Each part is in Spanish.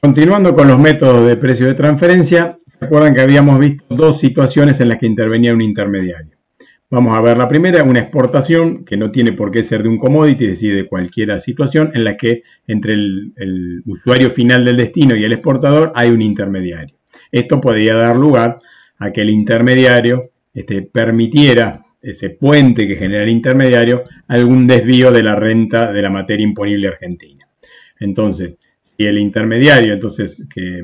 Continuando con los métodos de precio de transferencia, recuerdan que habíamos visto dos situaciones en las que intervenía un intermediario. Vamos a ver la primera, una exportación que no tiene por qué ser de un commodity, es decir, de cualquier situación en la que entre el, usuario final del destino y el exportador hay un intermediario. Esto podría dar lugar a que el intermediario este, permitiera, este puente que genera el intermediario, algún desvío de la renta de la materia imponible argentina. Entonces, si el intermediario, entonces, que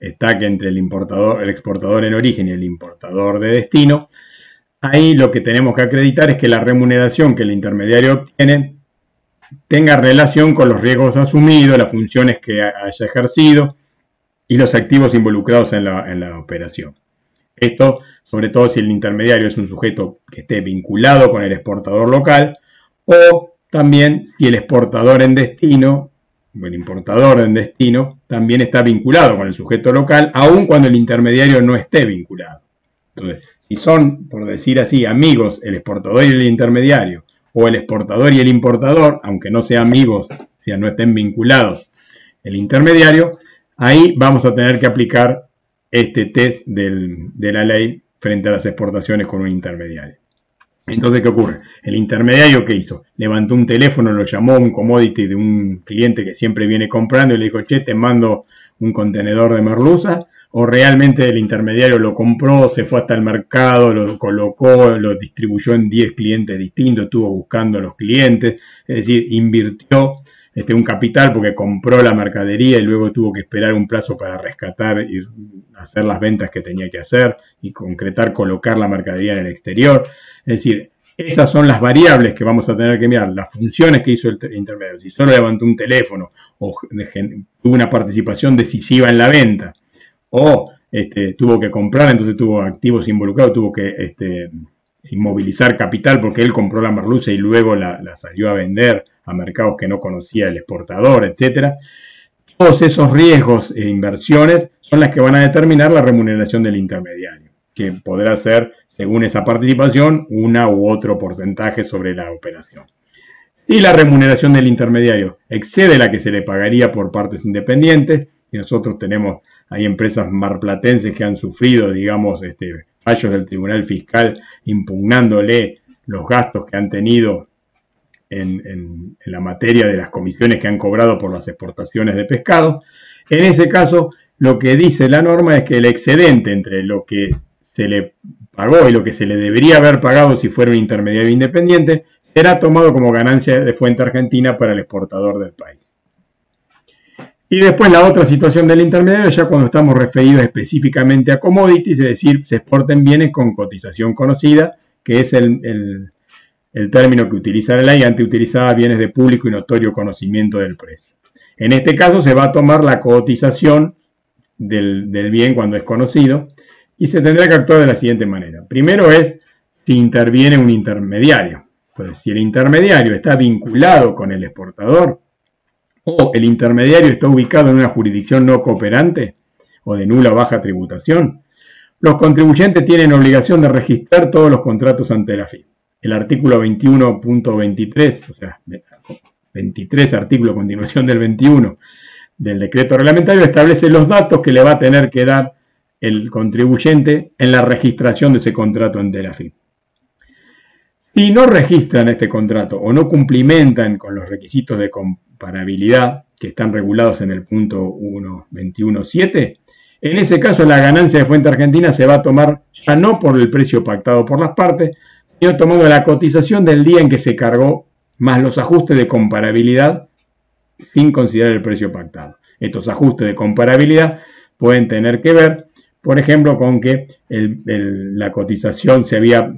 está que entre el importador, el exportador en origen y el importador de destino, ahí lo que tenemos que acreditar es que la remuneración que el intermediario obtiene tenga relación con los riesgos asumidos, las funciones que haya ejercido y los activos involucrados en la, operación. Esto, sobre todo si el intermediario es un sujeto que esté vinculado con el exportador local o también si el exportador en destino el importador en destino también está vinculado con el sujeto local, aun cuando el intermediario no esté vinculado. Entonces, si son, por decir así, amigos el exportador y el intermediario, o el exportador y el importador, aunque no sean amigos, si no estén vinculados el intermediario, ahí vamos a tener que aplicar este test de la ley frente a las exportaciones con un intermediario. Entonces, ¿qué ocurre? El intermediario, ¿qué hizo? Levantó un teléfono, lo llamó un commodity de un cliente que siempre viene comprando y le dijo, che, te mando un contenedor de merluza o realmente el intermediario lo compró, se fue hasta el mercado, lo colocó, lo distribuyó en 10 clientes distintos, estuvo buscando a los clientes, es decir, invirtió este, un capital porque compró la mercadería y luego tuvo que esperar un plazo para rescatar y hacer las ventas que tenía que hacer y concretar, colocar la mercadería en el exterior. Es decir, esas son las variables que vamos a tener que mirar, las funciones que hizo el intermediario. Si solo levantó un teléfono o tuvo una participación decisiva en la venta, o este, tuvo que comprar, entonces tuvo activos involucrados, tuvo que este, inmovilizar capital porque él compró la merluza y luego la, salió a vender a mercados que no conocía el exportador, etc. Todos esos riesgos e inversiones son las que van a determinar la remuneración del intermediario, que podrá ser, según esa participación, una u otro porcentaje sobre la operación. Si la remuneración del intermediario excede la que se le pagaría por partes independientes, y nosotros tenemos hay empresas marplatenses que han sufrido, digamos, este, fallos del Tribunal Fiscal impugnándole los gastos que han tenido en, la materia de las comisiones que han cobrado por las exportaciones de pescado. En ese caso, lo que dice la norma es que el excedente entre lo que se le pagó y lo que se le debería haber pagado si fuera un intermediario independiente será tomado como ganancia de fuente argentina para el exportador del país. Y después la otra situación del intermediario, ya cuando estamos referidos específicamente a commodities, es decir, se exporten bienes con cotización conocida, que es el, término que utiliza la ley, antes utilizaba bienes de público y notorio conocimiento del precio. En este caso se va a tomar la cotización del, del bien cuando es conocido y se tendrá que actuar de la siguiente manera. Primero es si interviene un intermediario. Entonces, si el intermediario está vinculado con el exportador, o el intermediario está ubicado en una jurisdicción no cooperante o de nula o baja tributación, los contribuyentes tienen obligación de registrar todos los contratos ante la FIP. El artículo 21.23, o sea, 23 artículo continuación del 21 del decreto reglamentario, establece los datos que le va a tener que dar el contribuyente en la registración de ese contrato ante la FIP. Si no registran este contrato o no cumplimentan con los requisitos de comparabilidad que están regulados en el punto 1.21.7, en ese caso la ganancia de fuente argentina se va a tomar ya no por el precio pactado por las partes, sino tomando la cotización del día en que se cargó más los ajustes de comparabilidad sin considerar el precio pactado. Estos ajustes de comparabilidad pueden tener que ver, por ejemplo, con que la cotización se había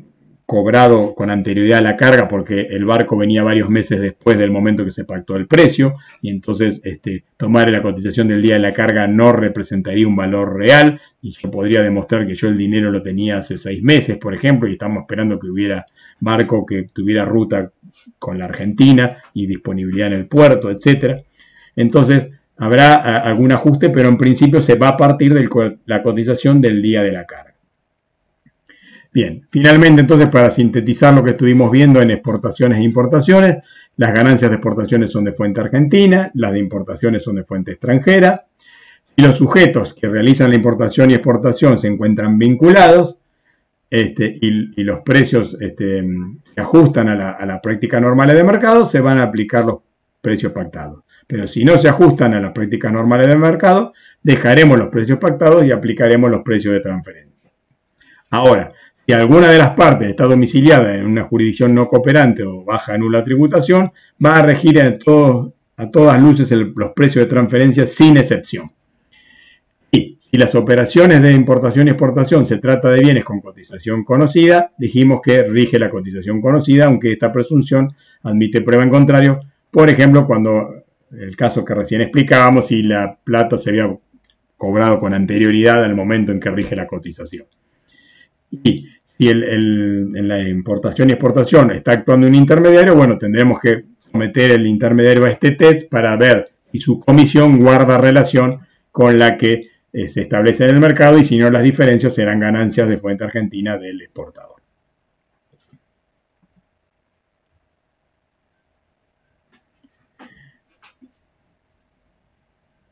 cobrado con anterioridad a la carga porque el barco venía varios meses después del momento que se pactó el precio y entonces este, tomar la cotización del día de la carga no representaría un valor real y yo podría demostrar que yo el dinero lo tenía hace seis meses, por ejemplo, y estamos esperando que hubiera barco que tuviera ruta con la Argentina y disponibilidad en el puerto, etcétera. Entonces, habrá algún ajuste, pero en principio se va a partir de la cotización del día de la carga. Bien, finalmente entonces para sintetizar lo que estuvimos viendo en exportaciones e importaciones, las ganancias de exportaciones son de fuente argentina, las de importaciones son de fuente extranjera. Si los sujetos que realizan la importación y exportación se encuentran vinculados este, y, los precios este, se ajustan a la, práctica normales de mercado, se van a aplicar los precios pactados. Pero si no se ajustan a las prácticas normales del mercado, dejaremos los precios pactados y aplicaremos los precios de transferencia. Ahora, si alguna de las partes está domiciliada en una jurisdicción no cooperante o baja nula tributación, va a regir a, a todas luces los precios de transferencia sin excepción. Y si las operaciones de importación y exportación se trata de bienes con cotización conocida, dijimos que rige la cotización conocida, aunque esta presunción admite prueba en contrario. Por ejemplo, cuando el caso que recién explicábamos, si la plata se había cobrado con anterioridad al momento en que rige la cotización. Y si en la importación y exportación está actuando un intermediario, bueno, tendremos que someter el intermediario a este test para ver si su comisión guarda relación con la que eh, se establece en el mercado y si no las diferencias serán ganancias de fuente argentina del exportador.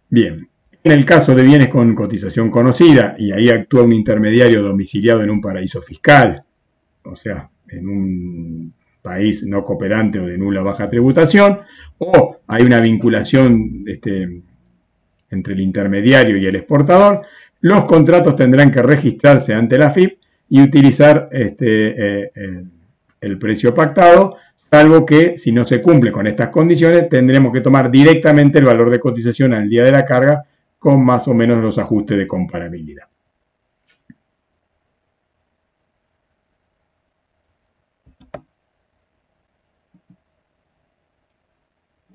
Bien, en el caso de bienes con cotización conocida, y ahí actúa un intermediario domiciliado en un paraíso fiscal, o sea, en un país no cooperante o de nula baja tributación, o hay una vinculación este, entre el intermediario y el exportador, los contratos tendrán que registrarse ante la FIP y utilizar este, eh, el precio pactado, salvo que si no se cumple con estas condiciones, tendremos que tomar directamente el valor de cotización al día de la carga con más o menos los ajustes de comparabilidad.